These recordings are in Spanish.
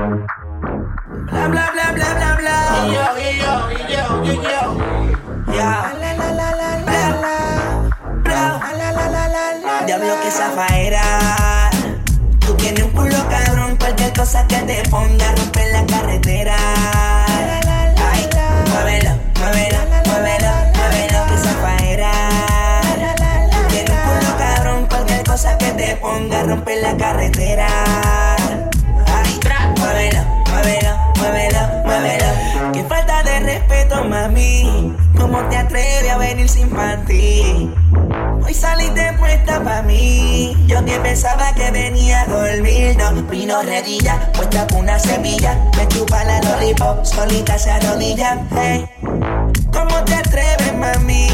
Bla bla bla bla bla bla. Yo, yo, yo, yo, yo. Ya. La la la la la la. Bla. La la la la la. Diablo que zafaera. Tú tienes un culo cabrón, cualquier cosa que te ponga romper la carretera. Ay, muévelo, muévelo, muévelo, muévelo que zafaera. Tú tienes un culo cabrón, cualquier cosa que te ponga romper la carretera. ¿Cómo te atreves a venir sin panty? Hoy saliste puesta pa' mí. Yo que pensaba que venía a dormir. No, vino redilla, puesta con una semilla. Me chupa la lollipop, solita se arrodilla. Hey. ¿Cómo te atreves, mami?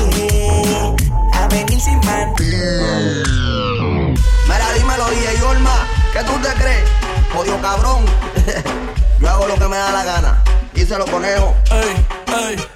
A venir sin panty. Mira, dímelo, DJ Olma, ¿qué tú te crees? Jodido cabrón. Yo hago lo que me da la gana. Y se lo conejo. Ey, ey.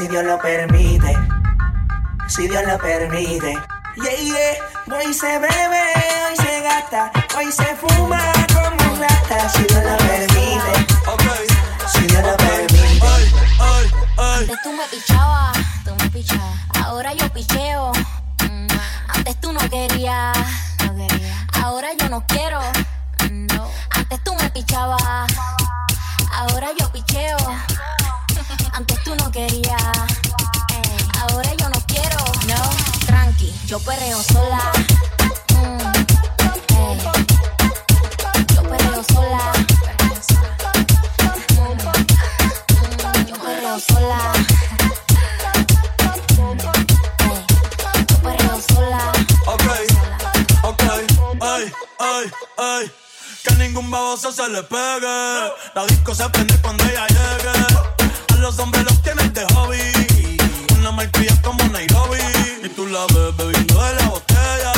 Si Dios lo permite. Si Dios lo permite. Yeah, yeah. Hoy se bebe, hoy se gasta, hoy se fuma como un rata, si Dios lo permite. Ok. Si Dios lo permite. Ey, ey, ey. Antes tú me pichabas, tú me pichabas. Ahora yo picheo. Mm, Antes tú no querías, no quería. Ahora yo no quiero. No. Antes tú me pichabas. Ahora yo Que ningún baboso se le pegue. La disco se prende cuando ella llegue. A los hombres los tienen de hobby. Una como Nairobi. Y tú la ves bebiendo de la botella.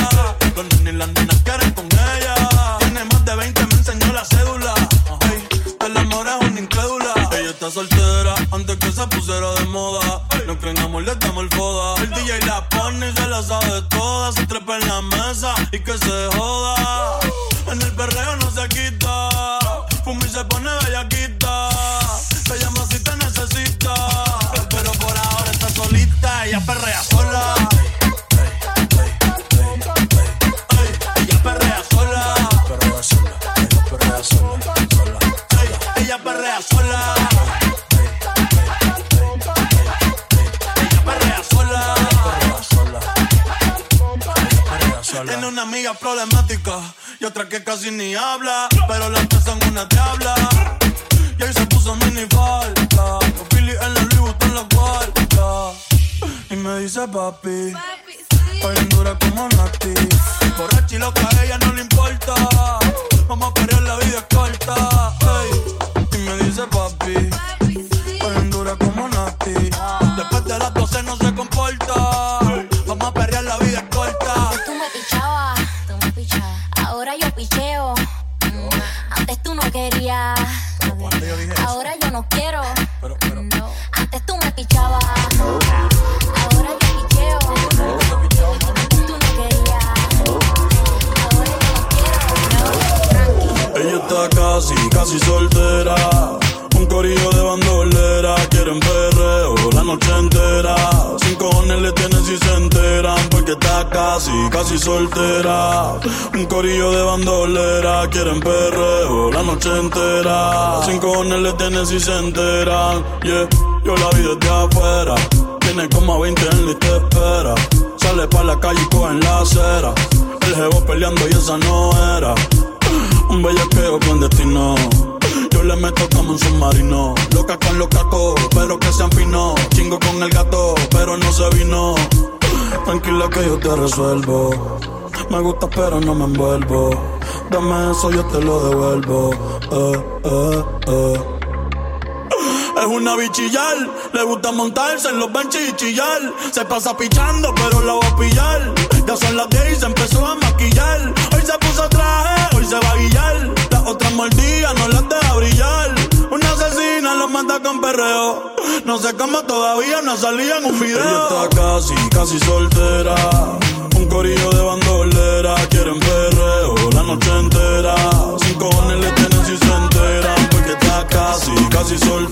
Los nenes y las quieren con ella. Tiene más de 20, me enseñó la cédula. Ay, el amor es una incrédula. Ella está soltera antes que se pusiera de moda. No creen amor, le damos el foda. El DJ la pone y se la sabe toda. Se trepa en la mesa y que se joda. Casi ni habla, pero las tres son una diabla. Y ahí se puso mini falta, con Billy en la Louis Vuitton la guarda. Y me dice papi, hoy en el Tennessee se enteran. Yeah, yo la vi desde afuera. Tiene como 20 en la espera. Sale pa' la calle y coge en la acera. El jevo peleando y esa no era. Un bellaqueo con destino. Yo le meto como un submarino. Loca con los cacos, pero que se afinó. Chingo con el gato, pero no se vino. Tranquila que yo te resuelvo. Me gusta, pero no me envuelvo. Yo te lo devuelvo. Eh, eh, eh. Es una bichillar, le gusta montarse en los benches y chillar. Se pasa pichando, pero la va a pillar. Ya son las 10 y se empezó a maquillar. Hoy se puso traje, hoy se va a guillar. Las otras mordidas no las deja brillar. Una asesina los manda con perreo. No sé cómo todavía no salía en un video. Ella está casi, casi soltera. Un corillo de bandolera, quieren perreo no te enteras. Sin cojones le tienen si se enteran. Porque está casi, casi soltera.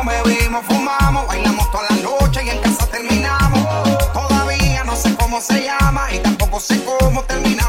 tomamos, bebimos, fumamos, bailamos toda la noche y en casa terminamos. Todavía no sé cómo se llama y tampoco sé cómo terminamos.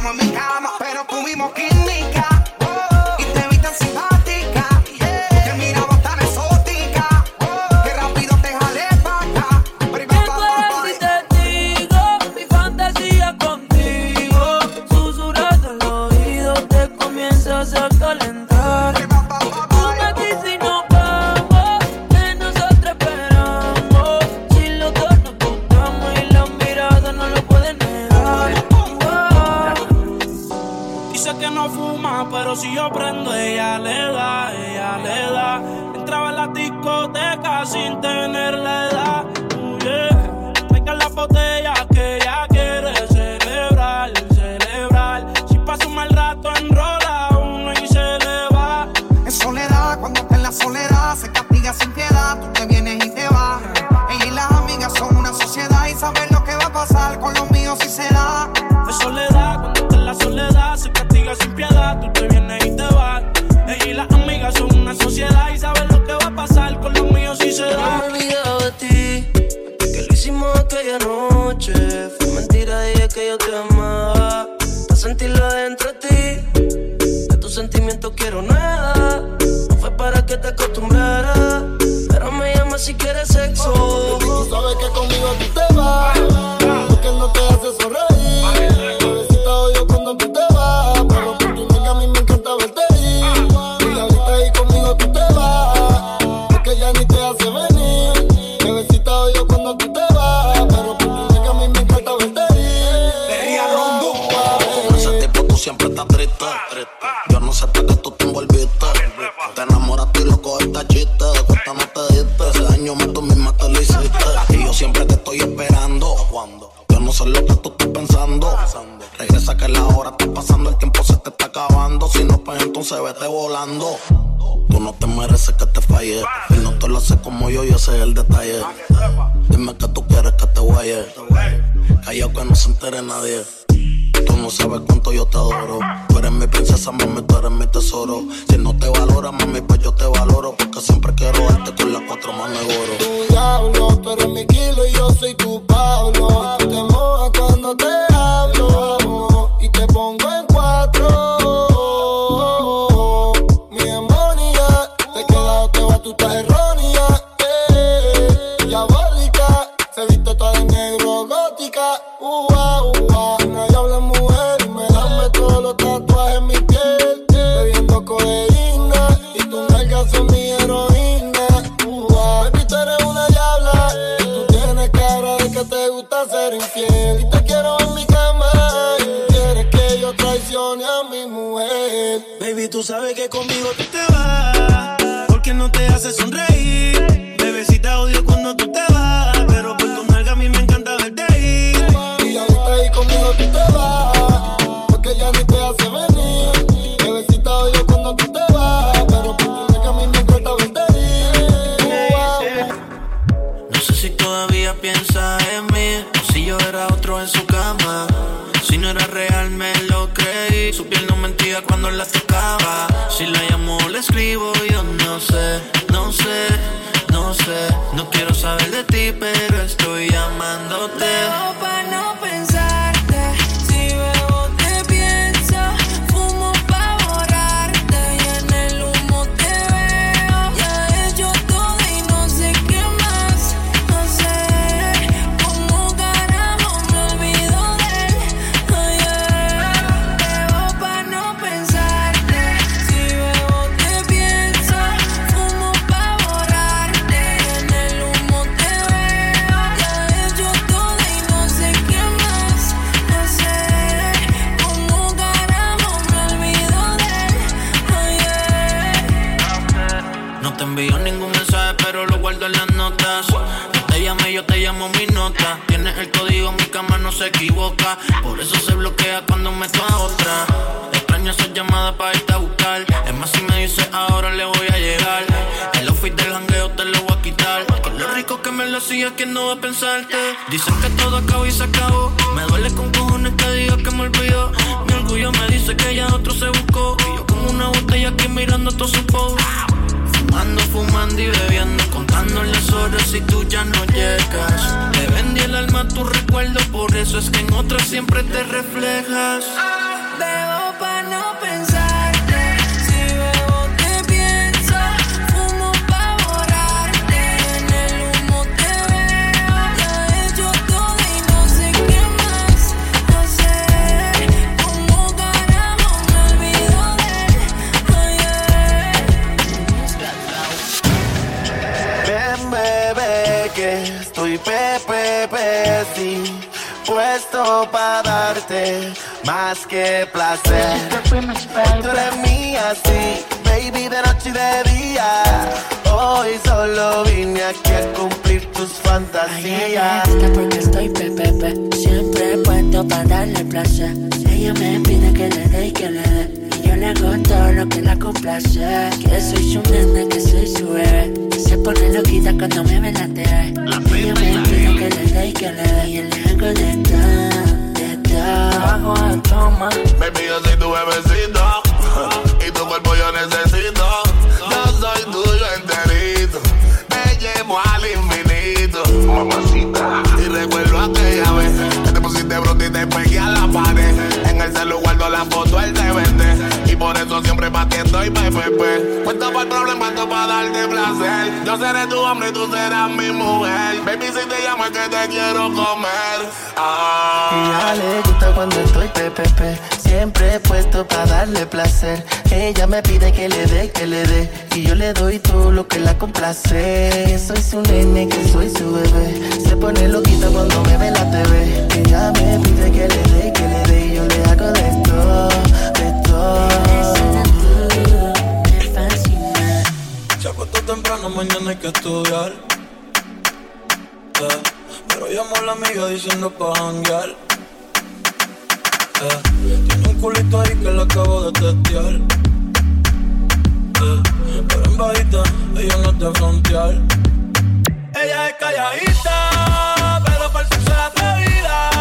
Tú no te mereces que te falle. Y no te lo hace como yo, y ese es el detalle. Dime que tú quieres que te guaye. Callao que no se entere nadie. Tú no sabes cuánto yo te adoro. Tú eres mi princesa, mami, tú eres mi tesoro. Si no te valora, mami, pues yo te valoro. Porque siempre quiero darte con las cuatro manos de oro. tu diablo, tú eres mi kilo y yo soy tu Pablo. Notas. Yo te llamé, yo te llamo mi nota. Tienes el código, mi cama no se equivoca. Por eso se bloquea cuando meto a otra. Extraño esas llamadas para irte a buscar. Es más, si me dices ahora le voy a llegar. El outfit del jangueo te lo voy a quitar. Con lo rico que me lo hacía, ¿quién no va a pensarte? Dicen que todo acabó y se acabó. Me duele con cojones que diga que me olvidó. Mi orgullo me dice que ya otro se buscó. Y yo como una botella aquí mirando todo su post. Fumando, fumando y bebiendo, contando las horas y tú ya no llegas. Te vendí el alma a tu recuerdo, por eso es que en otras siempre te reflejas. Bebo que estoy pepe, pe, sí, puesto para darte más que placer. Tú eres mía, sí, baby, de noche y de día. Hoy solo vine aquí a cumplir tus fantasías. Está porque estoy pepepe, siempre puesto para darle placer. Ella me pide que le dé y que le dé negó todo lo que la complace. Que soy su nena, que soy su bebé. Se pone loquita cuando me velatea. Ella me pidió que le dé y que le dé. Y el hago de todo, de todo. Bajo a toma. Baby, yo soy tu bebecito. y tu cuerpo yo necesito. Yo soy tuyo enterito. Te llevo al infinito. Mamacita. Y recuerdo aquella vez que te pusiste bruto y te pegué a la pared. En el celular guardo la foto, él te vende. Y por eso siempre batiendo y PFP. Cuento para el problema, esto para darte placer. Yo seré tu hombre y tú serás mi mujer. Baby, si te llamo es que te quiero comer. Ah. Y ya le gusta cuando estoy PPP. Siempre he puesto para darle placer. Ella me pide que le dé, que le dé. Y yo le doy todo lo que la complace. Soy su nene, que soy su bebé. Se pone loquita cuando me ve la TV. Ella me pide que le dé, que le dé. Y yo le hago de esto. Se acostó temprano, mañana hay que estudiar. Eh, pero llamó a la amiga diciendo pa' janguear. Eh, tiene un culito ahí que la acabo de testear. Eh, pero en bajita, ella no te frontear. Ella es calladita, pero para su atrevida.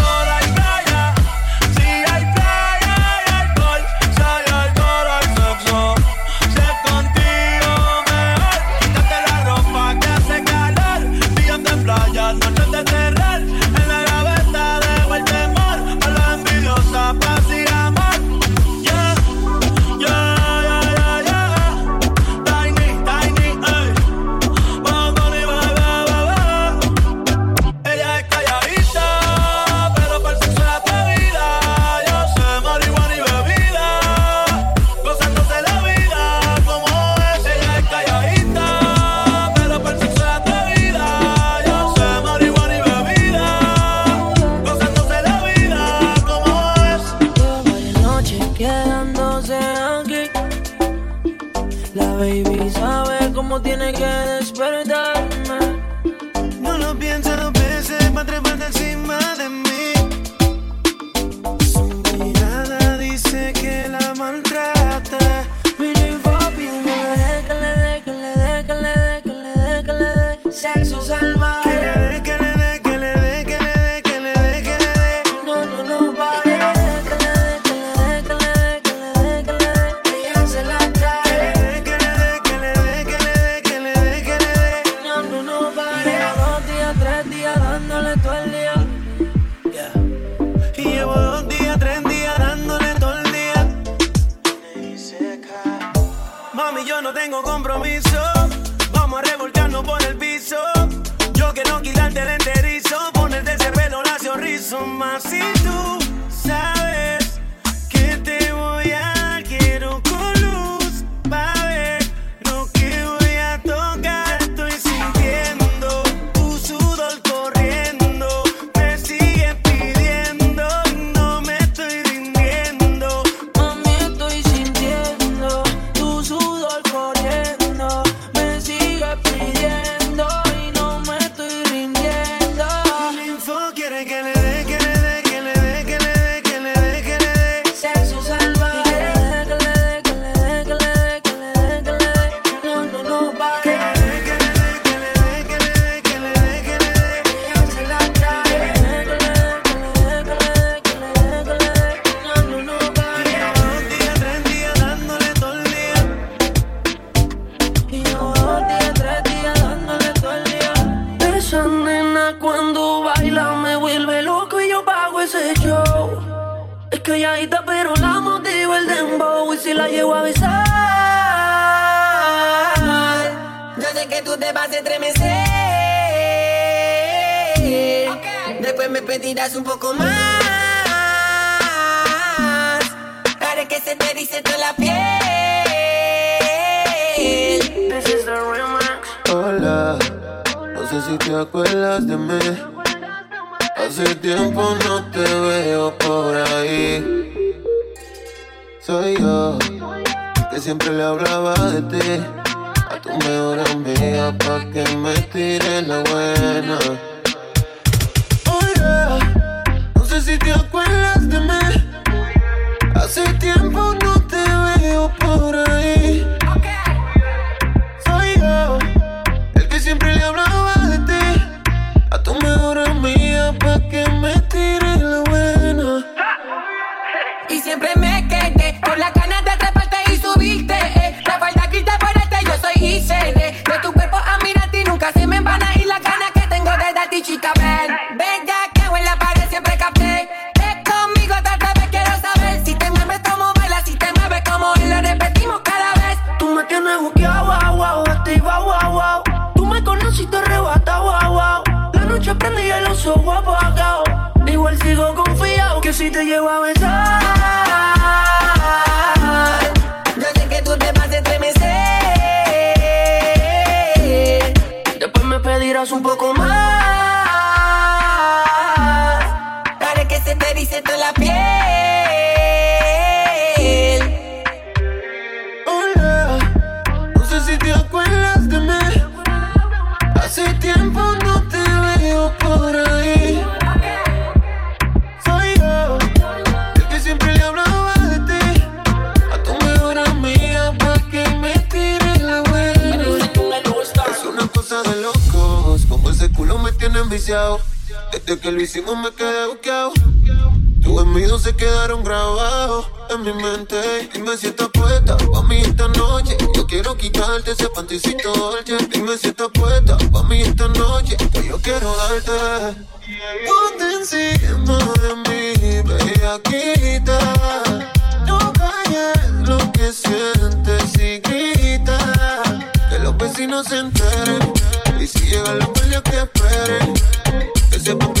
No sé si te acuerdas de mí. Hace tiempo no te veo por ahí. Soy yo, el que siempre le hablaba de ti. A tu mejor amiga, pa' que me tire la buena. Oye, no sé si te acuerdas de mí. Hace tiempo no te veo por ahí. si te llevo a besar. Yo sé que tú te vas a estremecer. Después me pedirás un poco más. viciado. Desde que lo hicimos me quedé buqueado. Tus envidios se quedaron grabados en mi mente. Dime si estás puesta pa' mí esta noche. Yo quiero quitarte ese panticito dolce. Dime si estás puesta pa' mí esta noche. Que yo quiero darte. Ponte encima de mí, bellaquita. No calles lo que sientes y grita. Que los vecinos se enteren. Y si llegan los guardias que esperen Cause them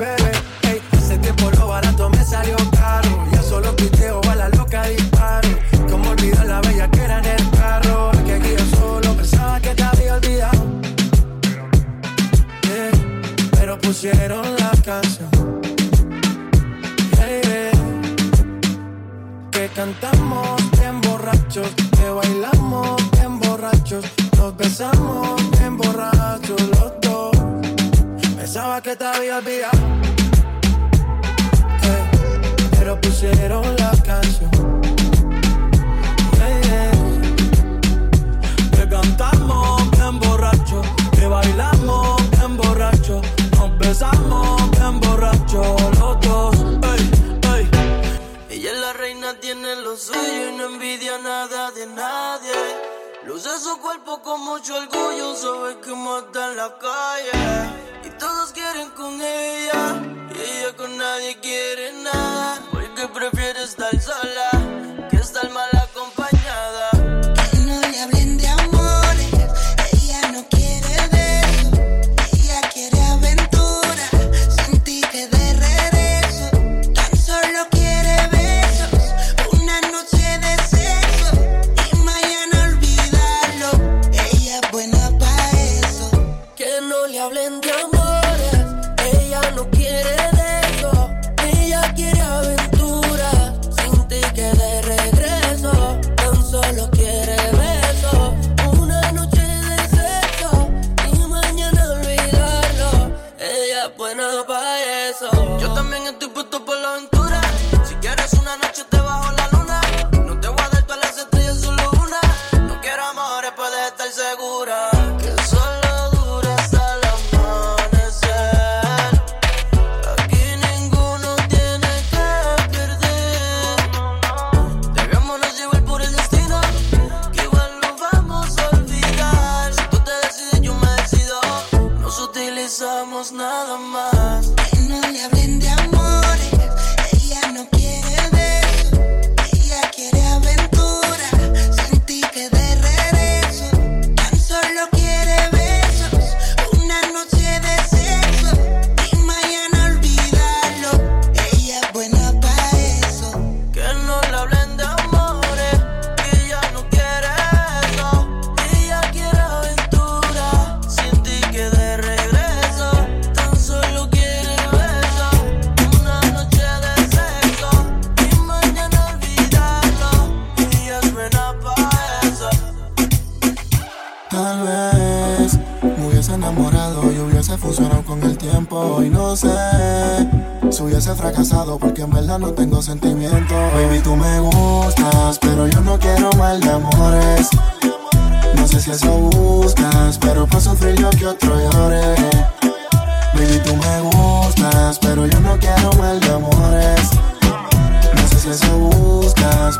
regresamos nada más. No amor.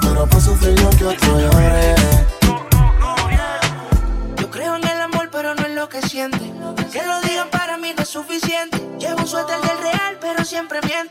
pero pa' sufrir yo que otro llore. Yo creo en el amor, pero no en lo que siente. Que lo digan para mí no es suficiente. Llevo un suéter del real, pero siempre miente.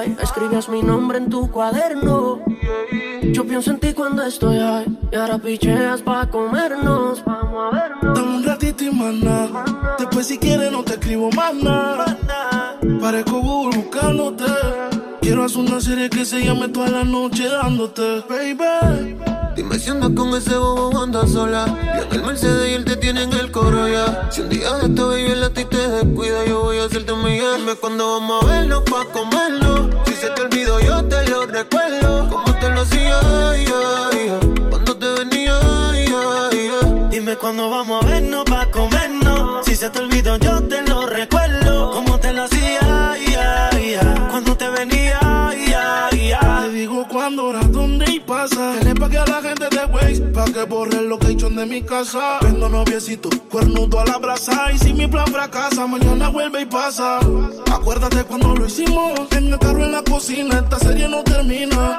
high. Escribías mi nombre en tu cuaderno. Yo pienso en ti cuando estoy high. Y ahora picheas pa' comernos. Vamos a vernos. Dame un ratito y maná. Después, si quieres, no te escribo más nada. Parezco Google. Quiero hacer una serie que se llame toda la noche dándote, baby. Dime si andas con ese bobo andas sola. Yo en el Mercedes y él te tiene en el coro ya. Si un día de esto baby el a ti te descuida, yo voy a hacerte un millón. Cuando vamos a vernos pa' comerlo. Si se te olvidó, yo te lo recuerdo. Como te lo hacía, ya, ya. Cuando te venía, ya. Dime cuándo vamos a vernos pa' comernos. Si se te olvidó, yo te lo pasa. Que le pague a la gente de Waze pa' que borre el location de mi casa. Vendo noviecito, cuernudo a la brasa. Y si mi plan fracasa, mañana vuelve y pasa. Acuérdate cuando lo hicimos. En el carro en la cocina, esta serie no termina.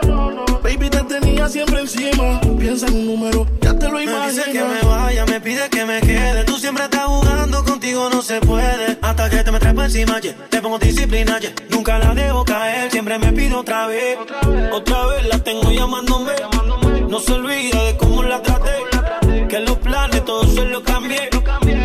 Baby, te tenía siempre encima. Piensa en un número, ya te lo Me imaginas. dice que me vaya, me pide que me quede. Tú siempre estás jugando, contigo no se puede. Hasta que te me trepo encima, yeah. te pongo disciplina, yeah. Nunca la dejo caer, siempre me pido otra vez. Otra vez la tengo llamándome. No se olvida de cómo la traté. Que los planes todos se los cambié.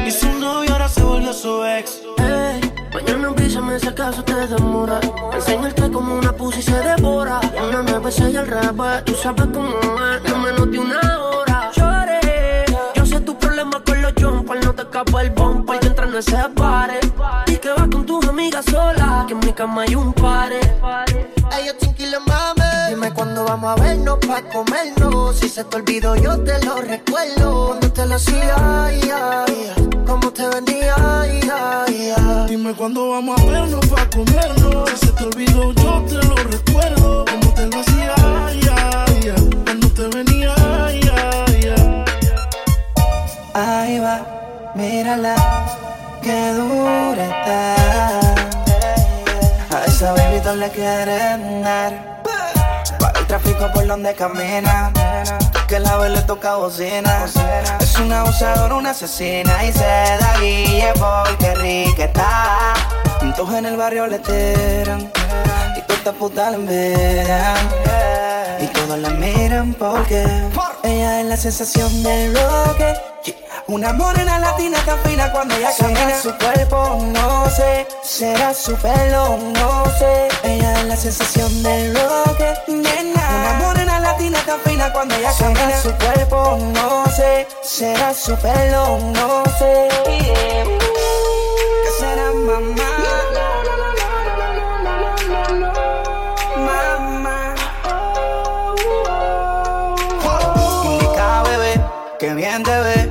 Y su novio ahora se volvió su ex. Ey, mañana avísame si acaso te demora. Enseñarte como una pussy se devora. Una nueve y al revés, tú sabes cómo es. En menos de una hora. Lloré. Yo sé tu problema con los jumpers. No te escapa el bumper. Que entra en ese pare. Cama hay un pare. Ellos tranquilos, mami. Dime cuándo vamos a vernos pa' comernos. Si se te olvidó, yo te lo recuerdo. Cuando te lo hacía, ay, ay, ay. Cómo te venía, ay, ay, ay. Dime cuándo vamos a vernos pa' comernos. Si se te olvidó, yo te lo recuerdo. Como te lo hacía, ay, ay, ay. Cuando te venía, ay, ay, ay. Ahí va, mírala, que dura está. Bebita le quieren dar. Para el tráfico por donde camina. Que la vez le toca bocina. Es una abusadora, una asesina. Y se da guille porque rica está. Todos en el barrio le tiran. Y todas estas putas la envidian. Y todos la miran porque ella es la sensación del bloque. Una morena latina tan fina cuando ella camina su cuerpo, no sé, será su pelo, no sé. Ella es la sensación del bloque, nena. Una morena latina tan fina cuando ella camina su cuerpo, no sé, será su pelo, no sé. ¿Qué será mamá? Que bien te ve.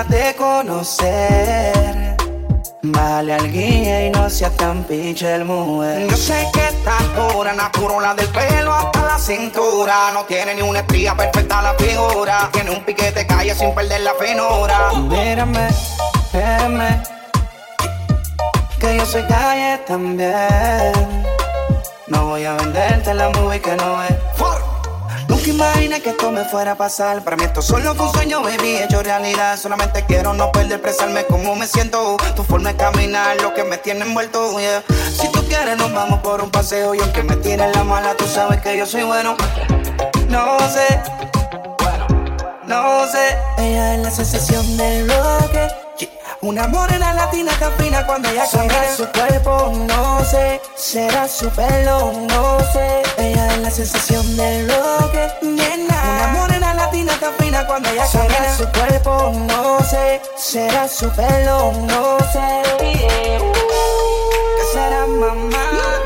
Déjate conocer. Vale al guía y no seas tan pinche el mujer. Yo sé que estás pura, natural del pelo hasta la cintura. No tiene ni una estría perfecta la figura. Tiene un piquete calle sin perder la finura. Mírame, espérame. Que yo soy calle también. No voy a venderte la movie que no es. Nunca imaginé que esto me fuera a pasar. Para mí esto solo fue un sueño, baby, hecho realidad. Solamente quiero no perder, expresarme como me siento. Tu forma de caminar, lo que me tiene envuelto. Si tú quieres, nos vamos por un paseo. Y aunque me tires la mala, tú sabes que yo soy bueno. No sé, no sé. Ella es la sensación del bloque. Una morena latina tan fina cuando ella camina su cuerpo, no sé, será su pelo, no sé. Ella es la sensación del bloque, nena. Una morena latina tan fina cuando ella camina su cuerpo, no sé, será su pelo, no sé. ¿Qué será mamá?